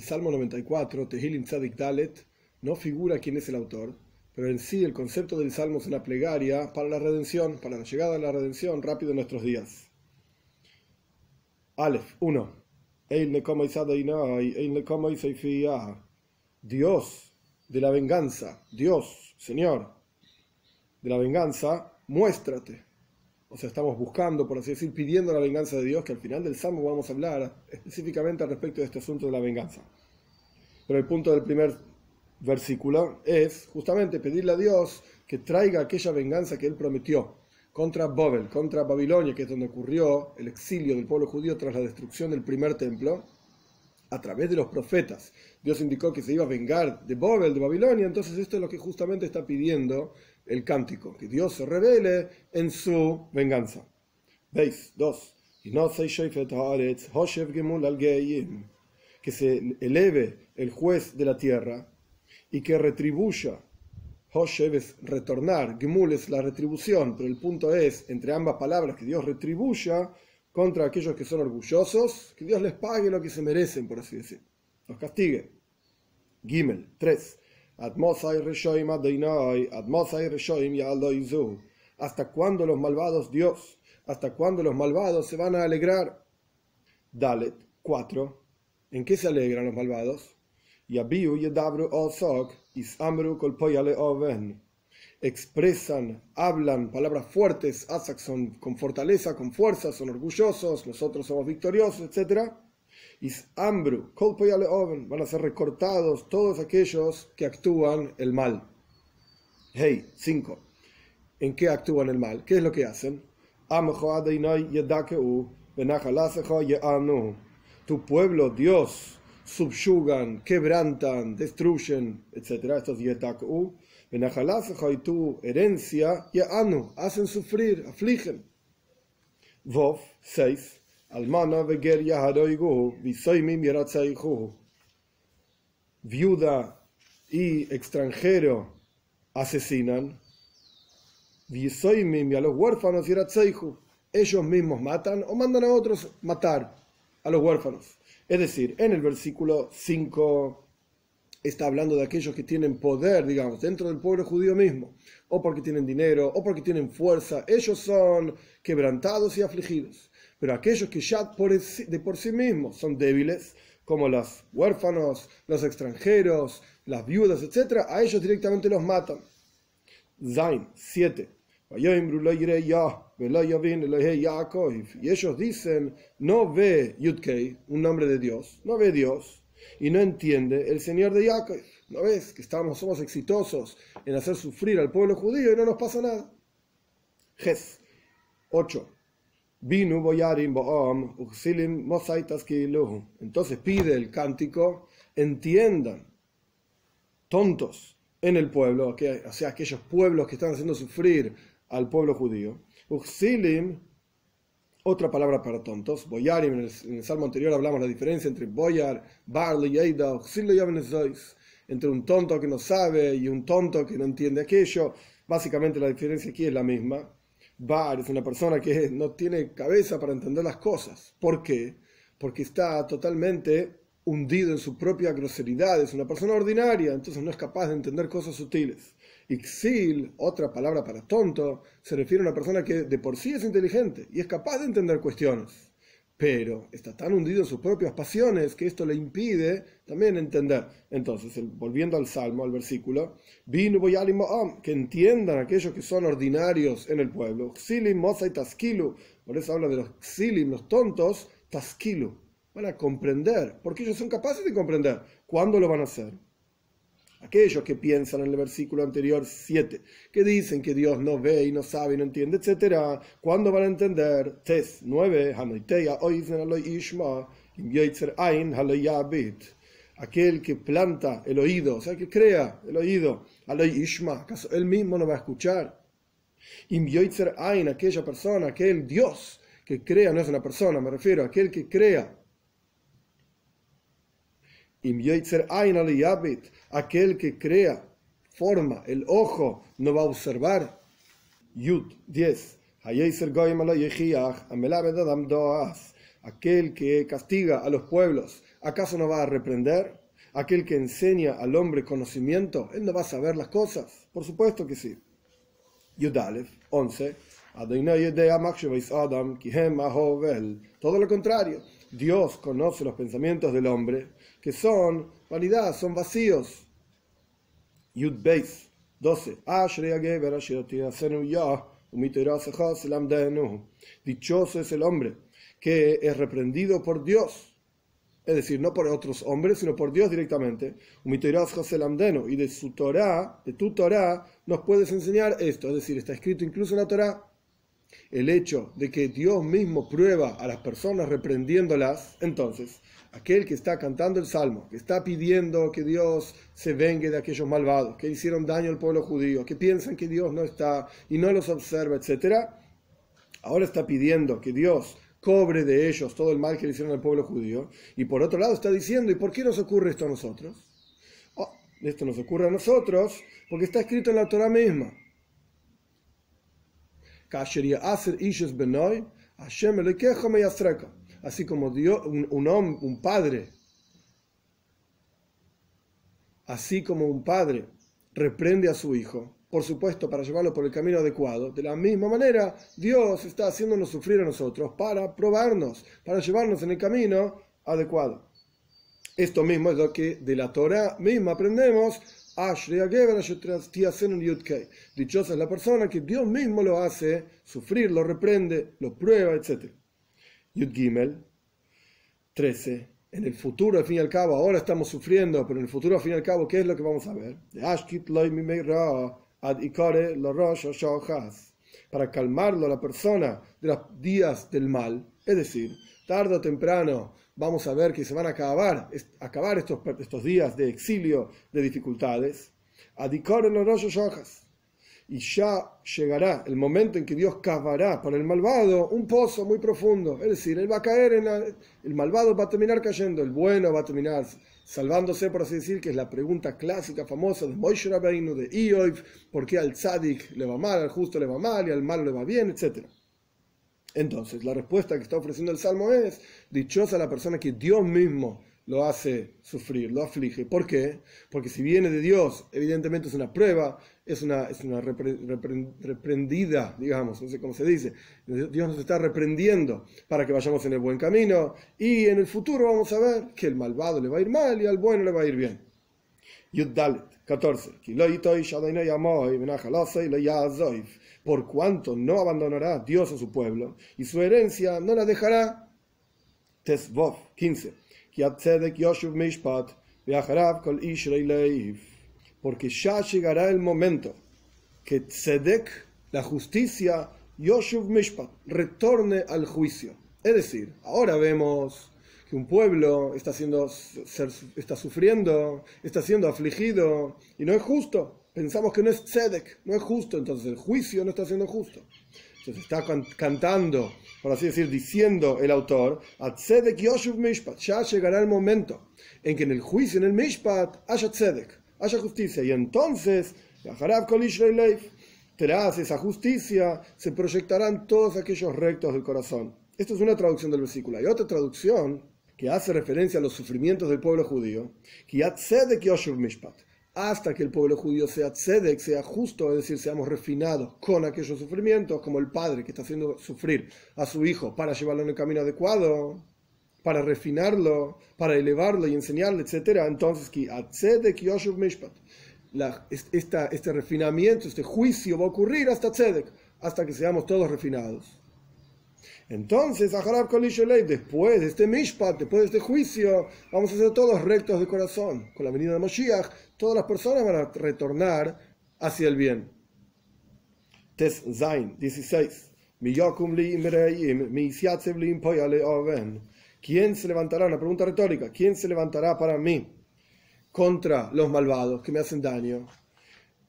el Salmo 94, Tehilim Tzadik Dalet, no figura quién es el autor, pero en sí el concepto del Salmo es una plegaria para la redención, para la llegada a la redención rápido en nuestros días. Aleph 1. Dios de la venganza, Dios, Señor, de la venganza, muéstrate. O sea, estamos buscando, por así decir, pidiendo la venganza de Dios, que al final del Salmo vamos a hablar específicamente al respecto de este asunto de la venganza. Pero el punto del primer versículo es justamente pedirle a Dios que traiga aquella venganza que Él prometió contra Babel, contra Babilonia, que es donde ocurrió el exilio del pueblo judío tras la destrucción del primer templo, a través de los profetas. Dios indicó que se iba a vengar de Babel, de Babilonia, entonces esto es lo que justamente está pidiendo el cántico, que Dios se revele en su venganza. ¿Veis? Dos. Que se eleve el juez de la tierra y que retribuya. Hoshev es retornar, Gemul es la retribución, pero el punto es, entre ambas palabras, que Dios retribuya contra aquellos que son orgullosos, que Dios les pague lo que se merecen, por así decir. Los castigue. Gimel 3. ¿Hasta cuándo los malvados, Dios? ¿Hasta cuándo los malvados se van a alegrar? Dalet 4. ¿En qué se alegran los malvados? Expresan, hablan palabras fuertes, son con fortaleza, con fuerza, son orgullosos, nosotros somos victoriosos, etc ambru, van a ser recortados todos aquellos que actúan el mal. Hey, 5. ¿En qué actúan el mal? ¿Qué es lo que hacen? Tu pueblo, Dios, subyugan, quebrantan, destruyen, etc. Estos yedak'u. y tu herencia, anu, hacen sufrir, afligen. Vov, 6 viuda y extranjero asesinan, y a los huérfanos ellos mismos matan o mandan a otros matar a los huérfanos. Es decir, en el versículo 5 está hablando de aquellos que tienen poder, digamos, dentro del pueblo judío mismo, o porque tienen dinero, o porque tienen fuerza, ellos son quebrantados y afligidos. Pero aquellos que ya de por sí mismos son débiles, como los huérfanos, los extranjeros, las viudas, etc., a ellos directamente los matan. Zain 7. Y ellos dicen, no ve Yudkei, un nombre de Dios, no ve Dios, y no entiende el Señor de Jacob. ¿No ves que estamos, somos exitosos en hacer sufrir al pueblo judío y no nos pasa nada? Ges 8. Entonces pide el cántico, entiendan, tontos en el pueblo, que, o sea, aquellos pueblos que están haciendo sufrir al pueblo judío. Uxilim, otra palabra para tontos, boyarim, en el, salmo anterior hablamos la diferencia entre boyar, barley, eida, entre un tonto que no sabe y un tonto que no entiende aquello. Básicamente la diferencia aquí es la misma. Bar es una persona que no tiene cabeza para entender las cosas. ¿Por qué? Porque está totalmente hundido en su propia groseridad, es una persona ordinaria, entonces no es capaz de entender cosas sutiles. Ixil, otra palabra para tonto, se refiere a una persona que de por sí es inteligente y es capaz de entender cuestiones pero está tan hundido en sus propias pasiones que esto le impide también entender. Entonces, volviendo al Salmo, al versículo, que entiendan aquellos que son ordinarios en el pueblo. Por eso habla de los xilim, los tontos, taskilu. Van a comprender, porque ellos son capaces de comprender. ¿Cuándo lo van a hacer? Aquellos que piensan en el versículo anterior 7, que dicen que Dios no ve y no sabe y no entiende, etc., ¿cuándo van a entender? Tes 9, aquel que planta el oído, o sea, que crea el oído, ¿acaso él mismo no va a escuchar? aquella persona, aquel Dios que crea, no es una persona, me refiero a aquel que crea aquel que crea, forma, el ojo, no va a observar. Yud 10. Aquel que castiga a los pueblos ¿Acaso no va a reprender? Aquel que enseña al hombre conocimiento, ¿él no va a saber las cosas? Por supuesto que sí. Yudalef, 11. Todo lo contrario, Dios conoce los pensamientos del hombre, que son vanidad, son vacíos. Yud Beis, 12. Dichoso es el hombre que es reprendido por Dios, es decir, no por otros hombres, sino por Dios directamente. Y de su Torah, de tu Torah, nos puedes enseñar esto, es decir, está escrito incluso en la Torah el hecho de que Dios mismo prueba a las personas reprendiéndolas, entonces, aquel que está cantando el salmo, que está pidiendo que Dios se vengue de aquellos malvados, que hicieron daño al pueblo judío, que piensan que Dios no está y no los observa, etc., ahora está pidiendo que Dios cobre de ellos todo el mal que le hicieron al pueblo judío, y por otro lado está diciendo, ¿y por qué nos ocurre esto a nosotros? Oh, esto nos ocurre a nosotros porque está escrito en la Torah misma. Así como Dios, un, un, un padre, así como un padre reprende a su hijo, por supuesto para llevarlo por el camino adecuado, de la misma manera Dios está haciéndonos sufrir a nosotros para probarnos, para llevarnos en el camino adecuado. Esto mismo es lo que de la Torah misma aprendemos Dichosa es la persona que Dios mismo lo hace sufrir, lo reprende, lo prueba, etc. Yud Gimel 13. En el futuro, al fin y al cabo, ahora estamos sufriendo, pero en el futuro, al fin y al cabo, ¿qué es lo que vamos a ver? Para calmarlo a la persona de los días del mal, es decir, tarde o temprano vamos a ver que se van a acabar, acabar estos, estos días de exilio, de dificultades. Y ya llegará el momento en que Dios cavará para el malvado un pozo muy profundo. Es decir, él va a caer en el malvado va a terminar cayendo, el bueno va a terminar salvándose, por así decir, que es la pregunta clásica, famosa de Moshe Rabbeinu, de Ioiv, por qué al tzadik le va mal, al justo le va mal y al malo le va bien, etcétera. Entonces, la respuesta que está ofreciendo el Salmo es, dichosa la persona que Dios mismo lo hace sufrir, lo aflige. ¿Por qué? Porque si viene de Dios, evidentemente es una prueba, es una, reprendida, digamos, no sé cómo se dice. Dios nos está reprendiendo para que vayamos en el buen camino y en el futuro vamos a ver que el malvado le va a ir mal y al bueno le va a ir bien. Yud Dalet, 14 por cuanto no abandonará Dios a su pueblo y su herencia no la dejará. Tesvov 15. Porque ya llegará el momento que Tzedek, la justicia, Yoshuv Mishpat, retorne al juicio. Es decir, ahora vemos que un pueblo está, siendo, está sufriendo, está siendo afligido y no es justo pensamos que no es tzedek, no es justo, entonces el juicio no está siendo justo. Entonces está cantando, por así decir, diciendo el autor, a tzedek yoshuv mishpat, ya llegará el momento en que en el juicio, en el mishpat, haya tzedek, haya justicia, y entonces, tras esa justicia, se proyectarán todos aquellos rectos del corazón. Esto es una traducción del versículo. Hay otra traducción que hace referencia a los sufrimientos del pueblo judío, hasta que el pueblo judío sea tzedek, sea justo, es decir, seamos refinados con aquellos sufrimientos, como el padre que está haciendo sufrir a su hijo para llevarlo en el camino adecuado, para refinarlo, para elevarlo y enseñarle, etc. Entonces, este refinamiento, este juicio va a ocurrir hasta tzedek, hasta que seamos todos refinados. Entonces, después de este mishpat, después de este juicio, vamos a ser todos rectos de corazón. Con la venida de Moshiach, todas las personas van a retornar hacia el bien. Tes Zain 16. ¿Quién se levantará? Una pregunta retórica. ¿Quién se levantará para mí contra los malvados que me hacen daño?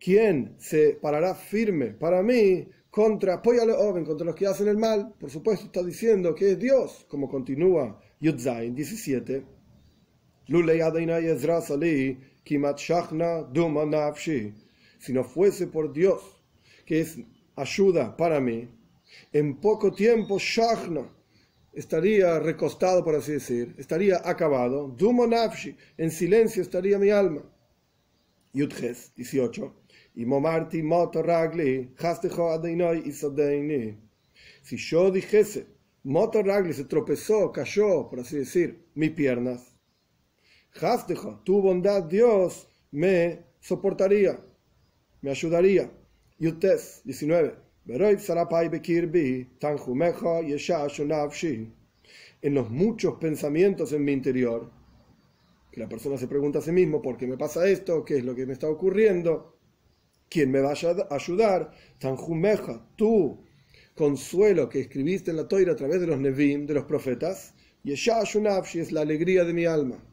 ¿Quién se parará firme para mí contra, apóyale Oven, contra los que hacen el mal, por supuesto está diciendo que es Dios, como continúa Yudzain 17. Si no fuese por Dios, que es ayuda para mí, en poco tiempo Shachna, estaría recostado, por así decir, estaría acabado. En silencio estaría mi alma. Yudges 18. Y momarti moto ragli, hastejo adeinoi isodeini. Si yo dijese, moto ragli se tropezó, cayó, por así decir, mis piernas. Hastejo, tu bondad, Dios, me soportaría, me ayudaría. Yudtes 19. En los muchos pensamientos en mi interior, que la persona se pregunta a sí mismo, ¿por qué me pasa esto? ¿Qué es lo que me está ocurriendo? ¿Quién me va a ayudar? Tanjumeja, tú, consuelo que escribiste en la toira a través de los Nevim, de los profetas, y es la alegría de mi alma.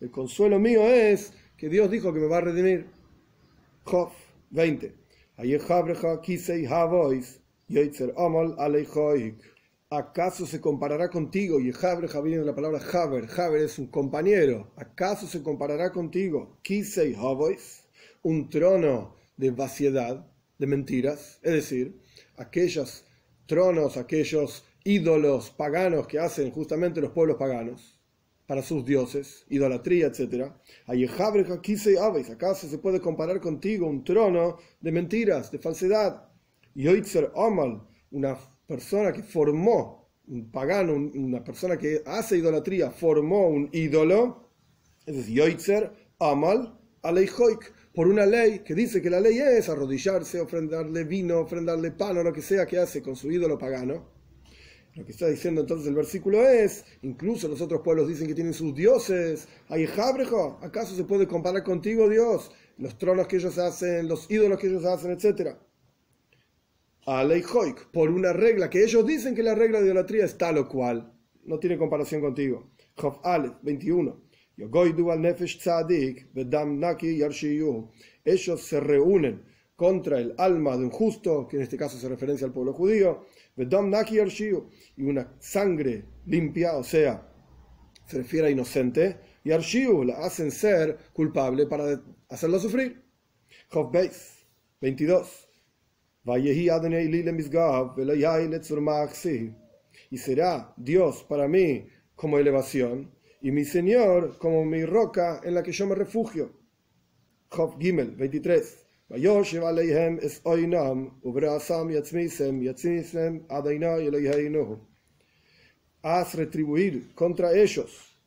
El consuelo mío es que Dios dijo que me va a redimir. Job 20. ¿Acaso se comparará contigo? Y Jabreja viene de la palabra Haber. Haber es un compañero. ¿Acaso se comparará contigo? Kisei Havois, un trono de vaciedad, de mentiras. Es decir, aquellos tronos, aquellos ídolos paganos que hacen justamente los pueblos paganos para sus dioses, idolatría, etc. ¿Acaso se puede comparar contigo un trono de mentiras, de falsedad? Yoitzer Amal, una persona que formó, un pagano, una persona que hace idolatría, formó un ídolo, es Yoitzer Amal Aleihoik, por una ley que dice que la ley es arrodillarse, ofrendarle vino, ofrendarle pan o lo que sea que hace con su ídolo pagano. Lo que está diciendo entonces el versículo es, incluso los otros pueblos dicen que tienen sus dioses. Jabrejo, ¿acaso se puede comparar contigo, Dios? Los tronos que ellos hacen, los ídolos que ellos hacen, etc. Aleijoik, por una regla que ellos dicen que la regla de idolatría es tal o cual. No tiene comparación contigo. Job Aleph 21. Ellos se reúnen contra el alma de un justo, que en este caso se referencia al pueblo judío, y una sangre limpia, o sea, se refiere a inocente, y Arshiu la hacen ser culpable para hacerlo sufrir. Job 22. Y será Dios para mí como elevación, y mi Señor como mi roca en la que yo me refugio. Job Gimel 23. Haz retribuir contra ellos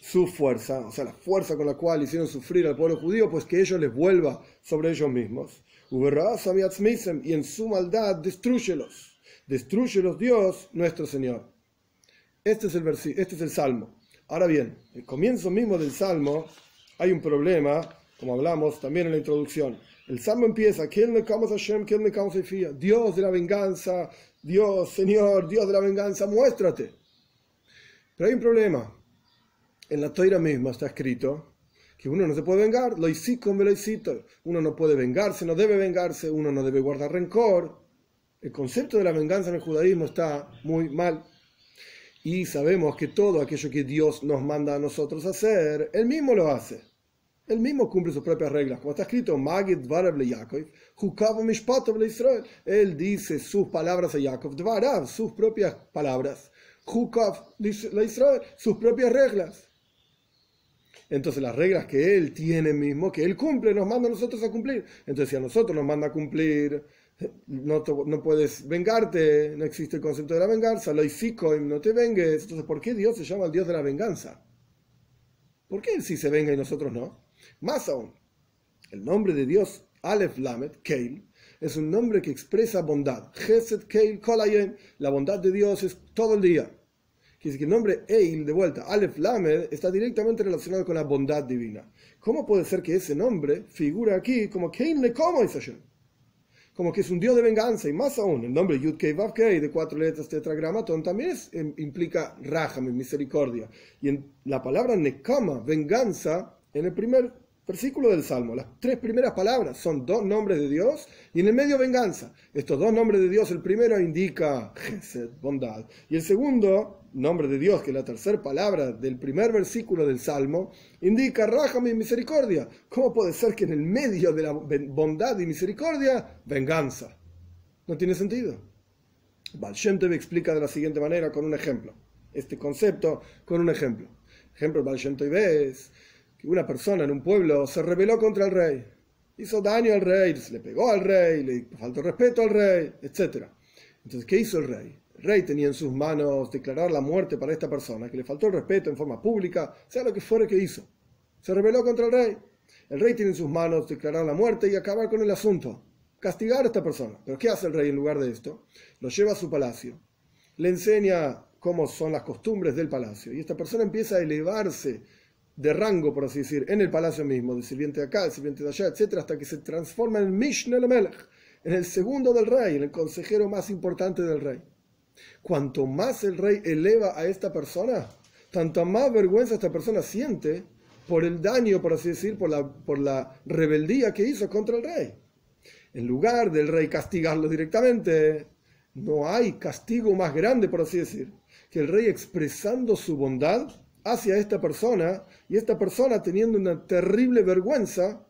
su fuerza, o sea, la fuerza con la cual hicieron sufrir al pueblo judío, pues que ellos les vuelva sobre ellos mismos. Y en su maldad destruyelos. Destruyelos Dios nuestro Señor. Este es el, este es el salmo. Ahora bien, el comienzo mismo del salmo hay un problema, como hablamos también en la introducción el salmo empieza, Dios de la venganza, Dios, Señor, Dios de la venganza, muéstrate. Pero hay un problema. En la toira misma está escrito que uno no se puede vengar, lo lo Uno no puede vengarse, no debe vengarse, uno no debe guardar rencor. El concepto de la venganza en el judaísmo está muy mal. Y sabemos que todo aquello que Dios nos manda a nosotros hacer, Él mismo lo hace. Él mismo cumple sus propias reglas. Como está escrito, Israel. Él dice sus palabras a Jacob, Dvarav, sus propias palabras. Israel, sus propias reglas. Entonces las reglas que él tiene mismo, que él cumple, nos manda a nosotros a cumplir. Entonces si a nosotros nos manda a cumplir, no, no puedes vengarte, no existe el concepto de la venganza, lo y no te vengues. Entonces, ¿por qué Dios se llama el Dios de la venganza? ¿Por qué él sí se venga y nosotros no? Más aún, el nombre de Dios, Aleph Lamed, Keil, es un nombre que expresa bondad. Geset Keil Kolayem, la bondad de Dios es todo el día. Quiere decir que el nombre Eil, de vuelta, Aleph Lamed, está directamente relacionado con la bondad divina. ¿Cómo puede ser que ese nombre figura aquí como Keil Nekomo Como que es un Dios de venganza, y más aún, el nombre Yud Kei Kei, de cuatro letras tetragramatón, también em, implica Raham, misericordia. Y en la palabra Nekama, venganza, en el primer versículo del Salmo. Las tres primeras palabras son dos nombres de Dios y en el medio venganza. Estos dos nombres de Dios, el primero indica Gesed, bondad, y el segundo, nombre de Dios, que es la tercera palabra del primer versículo del Salmo, indica Rájame y misericordia. ¿Cómo puede ser que en el medio de la bondad y misericordia, venganza? No tiene sentido. Baal Shem Tov explica de la siguiente manera con un ejemplo. Este concepto con un ejemplo. Ejemplo, Baal Shem Tov es que una persona en un pueblo se rebeló contra el rey. Hizo daño al rey, le pegó al rey, le faltó respeto al rey, etc. Entonces, ¿qué hizo el rey? El rey tenía en sus manos declarar la muerte para esta persona, que le faltó el respeto en forma pública, sea lo que fuere que hizo. Se rebeló contra el rey. El rey tiene en sus manos declarar la muerte y acabar con el asunto castigar a esta persona. Pero ¿qué hace el rey en lugar de esto? Lo lleva a su palacio, le enseña cómo son las costumbres del palacio y esta persona empieza a elevarse de rango, por así decir, en el palacio mismo, de sirviente de acá, de sirviente de allá, etcétera, hasta que se transforma en Mishnah Melech, en el segundo del rey, en el consejero más importante del rey. Cuanto más el rey eleva a esta persona, tanto más vergüenza esta persona siente por el daño, por así decir, por la, por la rebeldía que hizo contra el rey. En lugar del rey castigarlo directamente, no hay castigo más grande, por así decir, que el rey expresando su bondad hacia esta persona y esta persona teniendo una terrible vergüenza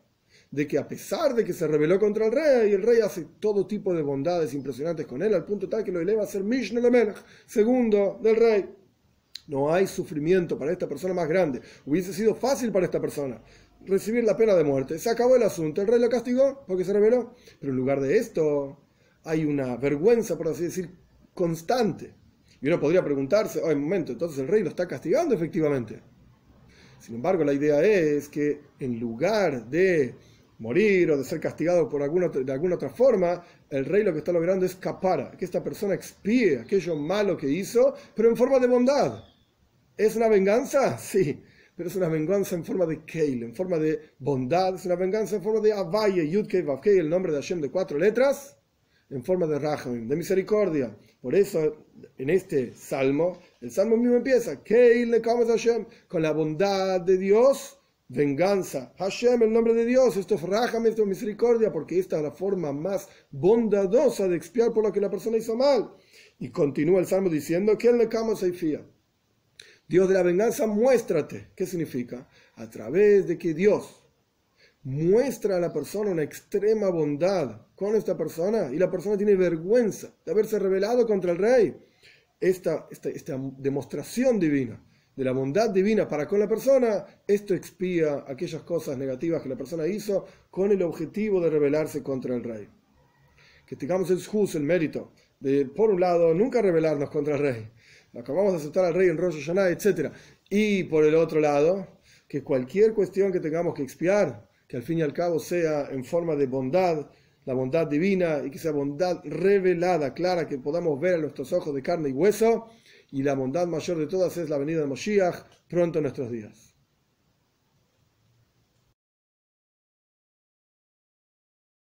de que a pesar de que se rebeló contra el rey, el rey hace todo tipo de bondades impresionantes con él, al punto tal que lo eleva a ser Mishnah Melech, segundo del rey. No hay sufrimiento para esta persona más grande. Hubiese sido fácil para esta persona recibir la pena de muerte. Se acabó el asunto, el rey lo castigó porque se rebeló. Pero en lugar de esto, hay una vergüenza, por así decir, constante. Y uno podría preguntarse, oh, un momento, entonces el rey lo está castigando efectivamente. Sin embargo, la idea es que en lugar de morir o de ser castigado por alguna, de alguna otra forma, el rey lo que está logrando es capar, que esta persona expíe aquello malo que hizo, pero en forma de bondad. ¿Es una venganza? Sí pero es una venganza en forma de Keil, en forma de bondad, es una venganza en forma de Avaye, Yudkei, Vavkei, el nombre de Hashem de cuatro letras, en forma de Rahamim, de misericordia. Por eso, en este salmo, el salmo mismo empieza, le Hashem, con la bondad de Dios, venganza. Hashem, el nombre de Dios, esto es Rahamim, esto es misericordia, porque esta es la forma más bondadosa de expiar por lo que la persona hizo mal. Y continúa el salmo diciendo, Keil le Seifía. Dios de la venganza, muéstrate. ¿Qué significa? A través de que Dios muestra a la persona una extrema bondad con esta persona y la persona tiene vergüenza de haberse rebelado contra el rey. Esta, esta, esta demostración divina de la bondad divina para con la persona, esto expía aquellas cosas negativas que la persona hizo con el objetivo de rebelarse contra el rey. Que tengamos el juz, el mérito de, por un lado, nunca rebelarnos contra el rey, acabamos de aceptar al rey en Rosh Hashanah, etc. Y por el otro lado, que cualquier cuestión que tengamos que expiar, que al fin y al cabo sea en forma de bondad, la bondad divina, y que sea bondad revelada, clara, que podamos ver a nuestros ojos de carne y hueso, y la bondad mayor de todas es la venida de Moshiach pronto en nuestros días.